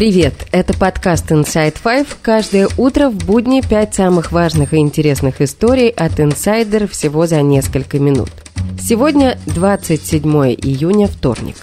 Привет! Это подкаст Inside Five. Каждое утро в будни пять самых важных и интересных историй от инсайдер всего за несколько минут. Сегодня 27 июня, вторник.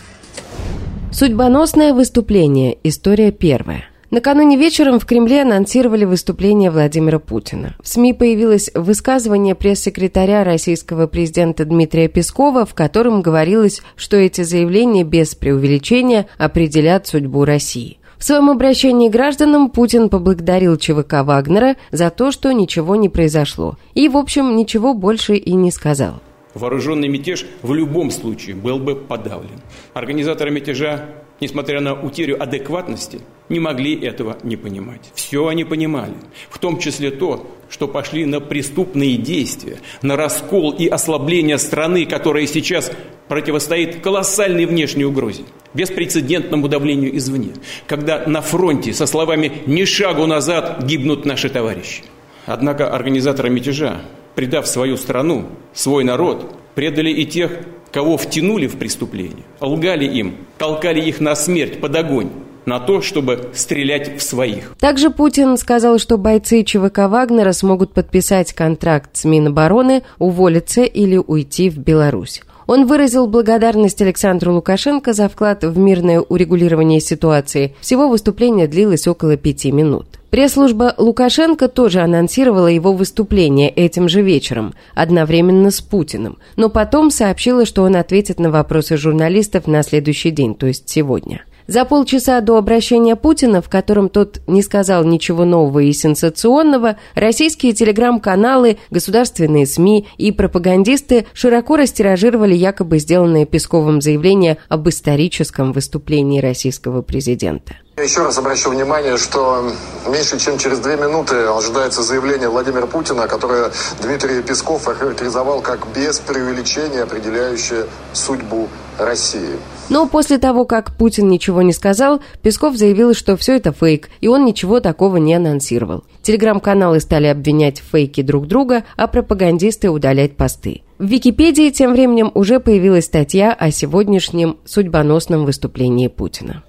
Судьбоносное выступление. История первая. Накануне вечером в Кремле анонсировали выступление Владимира Путина. В СМИ появилось высказывание пресс-секретаря российского президента Дмитрия Пескова, в котором говорилось, что эти заявления без преувеличения определят судьбу России. В своем обращении к гражданам Путин поблагодарил ЧВК Вагнера за то, что ничего не произошло. И, в общем, ничего больше и не сказал. Вооруженный мятеж в любом случае был бы подавлен. Организаторы мятежа несмотря на утерю адекватности, не могли этого не понимать. Все они понимали, в том числе то, что пошли на преступные действия, на раскол и ослабление страны, которая сейчас противостоит колоссальной внешней угрозе, беспрецедентному давлению извне, когда на фронте со словами «ни шагу назад» гибнут наши товарищи. Однако организаторы мятежа, предав свою страну, свой народ, предали и тех, кого втянули в преступление, лгали им, толкали их на смерть под огонь, на то, чтобы стрелять в своих. Также Путин сказал, что бойцы ЧВК Вагнера смогут подписать контракт с Минобороны, уволиться или уйти в Беларусь. Он выразил благодарность Александру Лукашенко за вклад в мирное урегулирование ситуации. Всего выступление длилось около пяти минут. Пресс-служба Лукашенко тоже анонсировала его выступление этим же вечером, одновременно с Путиным, но потом сообщила, что он ответит на вопросы журналистов на следующий день, то есть сегодня. За полчаса до обращения Путина, в котором тот не сказал ничего нового и сенсационного, российские телеграм-каналы, государственные СМИ и пропагандисты широко растиражировали якобы сделанное Песковым заявление об историческом выступлении российского президента. Еще раз обращу внимание, что меньше чем через две минуты ожидается заявление Владимира Путина, которое Дмитрий Песков охарактеризовал как без преувеличения определяющее судьбу России. Но после того, как Путин ничего не сказал, Песков заявил, что все это фейк, и он ничего такого не анонсировал. Телеграм-каналы стали обвинять в фейке друг друга, а пропагандисты удалять посты. В Википедии тем временем уже появилась статья о сегодняшнем судьбоносном выступлении Путина.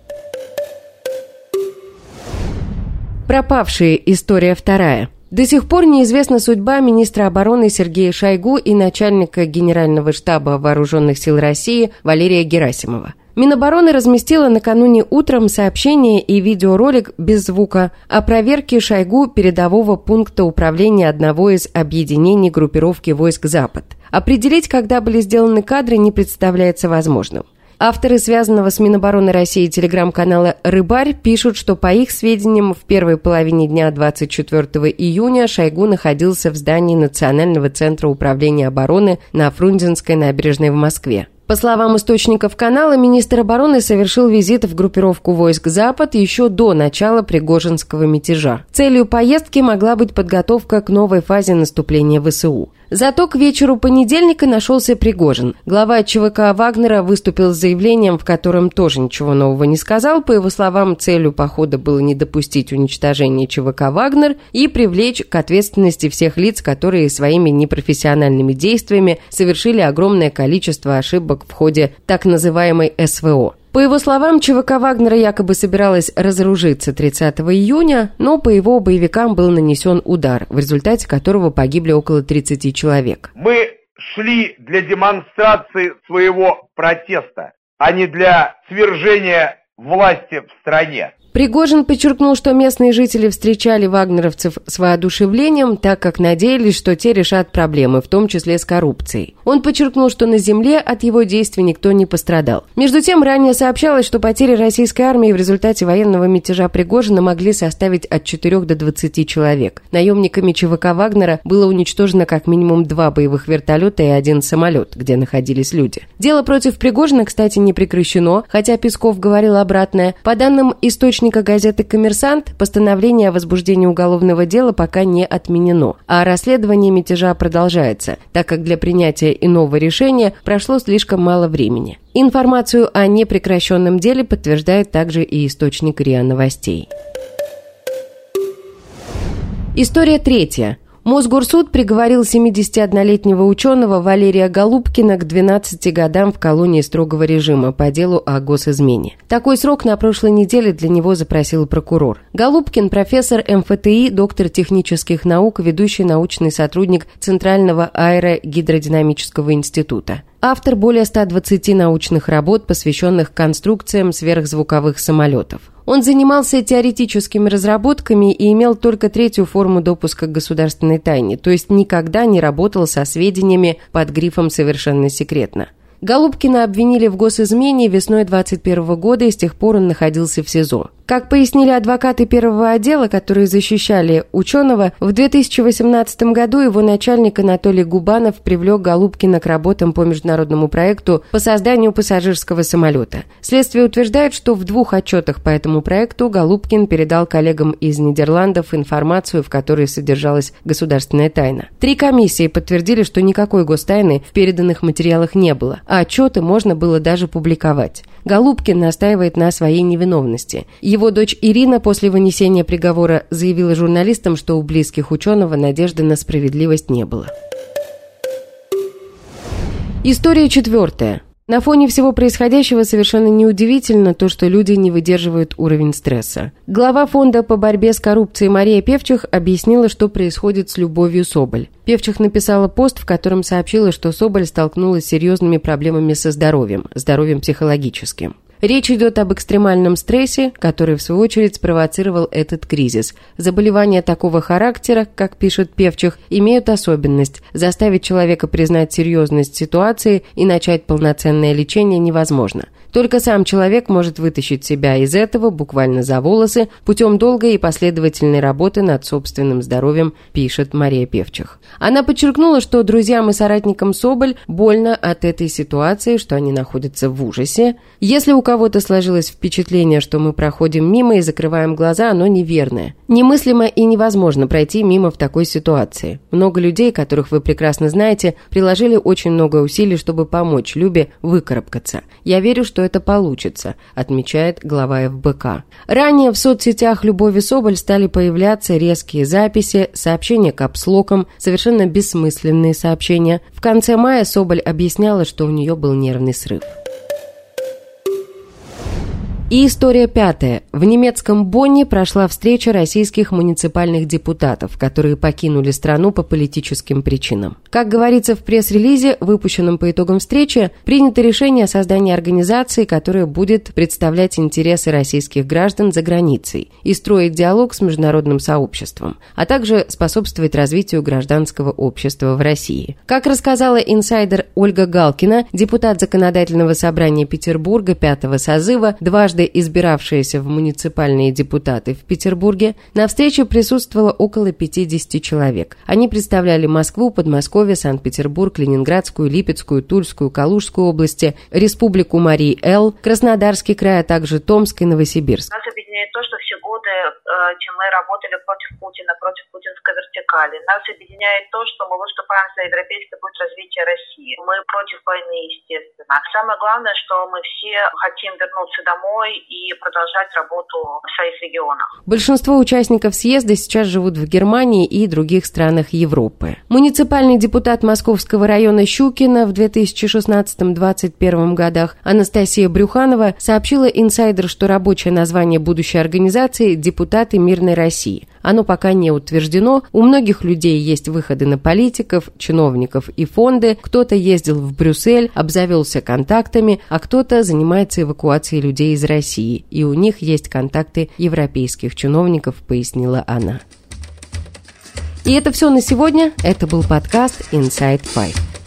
Пропавшие. История вторая. До сих пор неизвестна судьба министра обороны Сергея Шойгу и начальника Генерального штаба Вооруженных сил России Валерия Герасимова. Минобороны разместила накануне утром сообщение и видеоролик без звука о проверке Шойгу передового пункта управления одного из объединений группировки войск «Запад». Определить, когда были сделаны кадры, не представляется возможным. Авторы связанного с Минобороны России телеграм-канала «Рыбарь» пишут, что, по их сведениям, в первой половине дня 24 июня Шойгу находился в здании Национального центра управления обороны на Фрунзенской набережной в Москве. По словам источников канала, министр обороны совершил визит в группировку войск «Запад» еще до начала Пригожинского мятежа. Целью поездки могла быть подготовка к новой фазе наступления ВСУ. Зато к вечеру понедельника нашелся Пригожин. Глава ЧВК Вагнера выступил с заявлением, в котором тоже ничего нового не сказал. По его словам, целью похода было не допустить уничтожения ЧВК Вагнер и привлечь к ответственности всех лиц, которые своими непрофессиональными действиями совершили огромное количество ошибок в ходе так называемой СВО. По его словам, ЧВК Вагнера якобы собиралась разоружиться 30 июня, но по его боевикам был нанесен удар, в результате которого погибли около 30 человек. Мы шли для демонстрации своего протеста, а не для свержения власти в стране. Пригожин подчеркнул, что местные жители встречали вагнеровцев с воодушевлением, так как надеялись, что те решат проблемы, в том числе с коррупцией. Он подчеркнул, что на земле от его действий никто не пострадал. Между тем, ранее сообщалось, что потери российской армии в результате военного мятежа Пригожина могли составить от 4 до 20 человек. Наемниками ЧВК Вагнера было уничтожено как минимум два боевых вертолета и один самолет, где находились люди. Дело против Пригожина, кстати, не прекращено, хотя Песков говорил обратное. По данным источников источника газеты «Коммерсант» постановление о возбуждении уголовного дела пока не отменено, а расследование мятежа продолжается, так как для принятия иного решения прошло слишком мало времени. Информацию о непрекращенном деле подтверждает также и источник РИА Новостей. История третья. Мосгорсуд приговорил 71-летнего ученого Валерия Голубкина к 12 годам в колонии строгого режима по делу о госизмене. Такой срок на прошлой неделе для него запросил прокурор. Голубкин – профессор МФТИ, доктор технических наук, ведущий научный сотрудник Центрального аэрогидродинамического института. Автор более 120 научных работ, посвященных конструкциям сверхзвуковых самолетов. Он занимался теоретическими разработками и имел только третью форму допуска к государственной тайне, то есть никогда не работал со сведениями под грифом «совершенно секретно». Голубкина обвинили в госизмене весной 21 года и с тех пор он находился в СИЗО. Как пояснили адвокаты первого отдела, которые защищали ученого, в 2018 году его начальник Анатолий Губанов привлек Голубкина к работам по международному проекту по созданию пассажирского самолета. Следствие утверждает, что в двух отчетах по этому проекту Голубкин передал коллегам из Нидерландов информацию, в которой содержалась государственная тайна. Три комиссии подтвердили, что никакой гостайны в переданных материалах не было, а отчеты можно было даже публиковать. Голубкин настаивает на своей невиновности. Его дочь Ирина после вынесения приговора заявила журналистам, что у близких ученого надежды на справедливость не было. История четвертая. На фоне всего происходящего совершенно неудивительно то, что люди не выдерживают уровень стресса. Глава фонда по борьбе с коррупцией Мария Певчих объяснила, что происходит с Любовью Соболь. Певчих написала пост, в котором сообщила, что Соболь столкнулась с серьезными проблемами со здоровьем, здоровьем психологическим. Речь идет об экстремальном стрессе, который в свою очередь спровоцировал этот кризис. Заболевания такого характера, как пишет Певчих, имеют особенность – заставить человека признать серьезность ситуации и начать полноценное лечение невозможно – только сам человек может вытащить себя из этого буквально за волосы путем долгой и последовательной работы над собственным здоровьем, пишет Мария Певчих. Она подчеркнула, что друзьям и соратникам Соболь больно от этой ситуации, что они находятся в ужасе. Если у кого-то сложилось впечатление, что мы проходим мимо и закрываем глаза, оно неверное. Немыслимо и невозможно пройти мимо в такой ситуации. Много людей, которых вы прекрасно знаете, приложили очень много усилий, чтобы помочь Любе выкарабкаться. Я верю, что это получится, отмечает глава ФБК. Ранее в соцсетях Любови Соболь стали появляться резкие записи, сообщения капслоком, совершенно бессмысленные сообщения. В конце мая Соболь объясняла, что у нее был нервный срыв. И история пятая. В немецком Бонне прошла встреча российских муниципальных депутатов, которые покинули страну по политическим причинам. Как говорится в пресс-релизе, выпущенном по итогам встречи, принято решение о создании организации, которая будет представлять интересы российских граждан за границей и строить диалог с международным сообществом, а также способствовать развитию гражданского общества в России. Как рассказала инсайдер Ольга Галкина, депутат Законодательного собрания Петербурга пятого созыва, дважды дважды избиравшиеся в муниципальные депутаты в Петербурге, на встрече присутствовало около 50 человек. Они представляли Москву, Подмосковье, Санкт-Петербург, Ленинградскую, Липецкую, Тульскую, Калужскую области, Республику Марий-Эл, Краснодарский край, а также Томск и Новосибирск. Нас объединяет то, годы, э, чем мы работали против Путина, против путинской вертикали. Нас объединяет то, что мы выступаем за европейский путь развития России. Мы против войны, естественно. Самое главное, что мы все хотим вернуться домой, и продолжать работу в своих регионах. Большинство участников съезда сейчас живут в Германии и других странах Европы. Муниципальный депутат Московского района Щукина в 2016-2021 годах Анастасия Брюханова сообщила инсайдер, что рабочее название будущей организации – «Депутаты мирной России». Оно пока не утверждено. У многих людей есть выходы на политиков, чиновников и фонды. Кто-то ездил в Брюссель, обзавелся контактами, а кто-то занимается эвакуацией людей из России. И у них есть контакты европейских чиновников, пояснила она. И это все на сегодня. Это был подкаст Inside Five.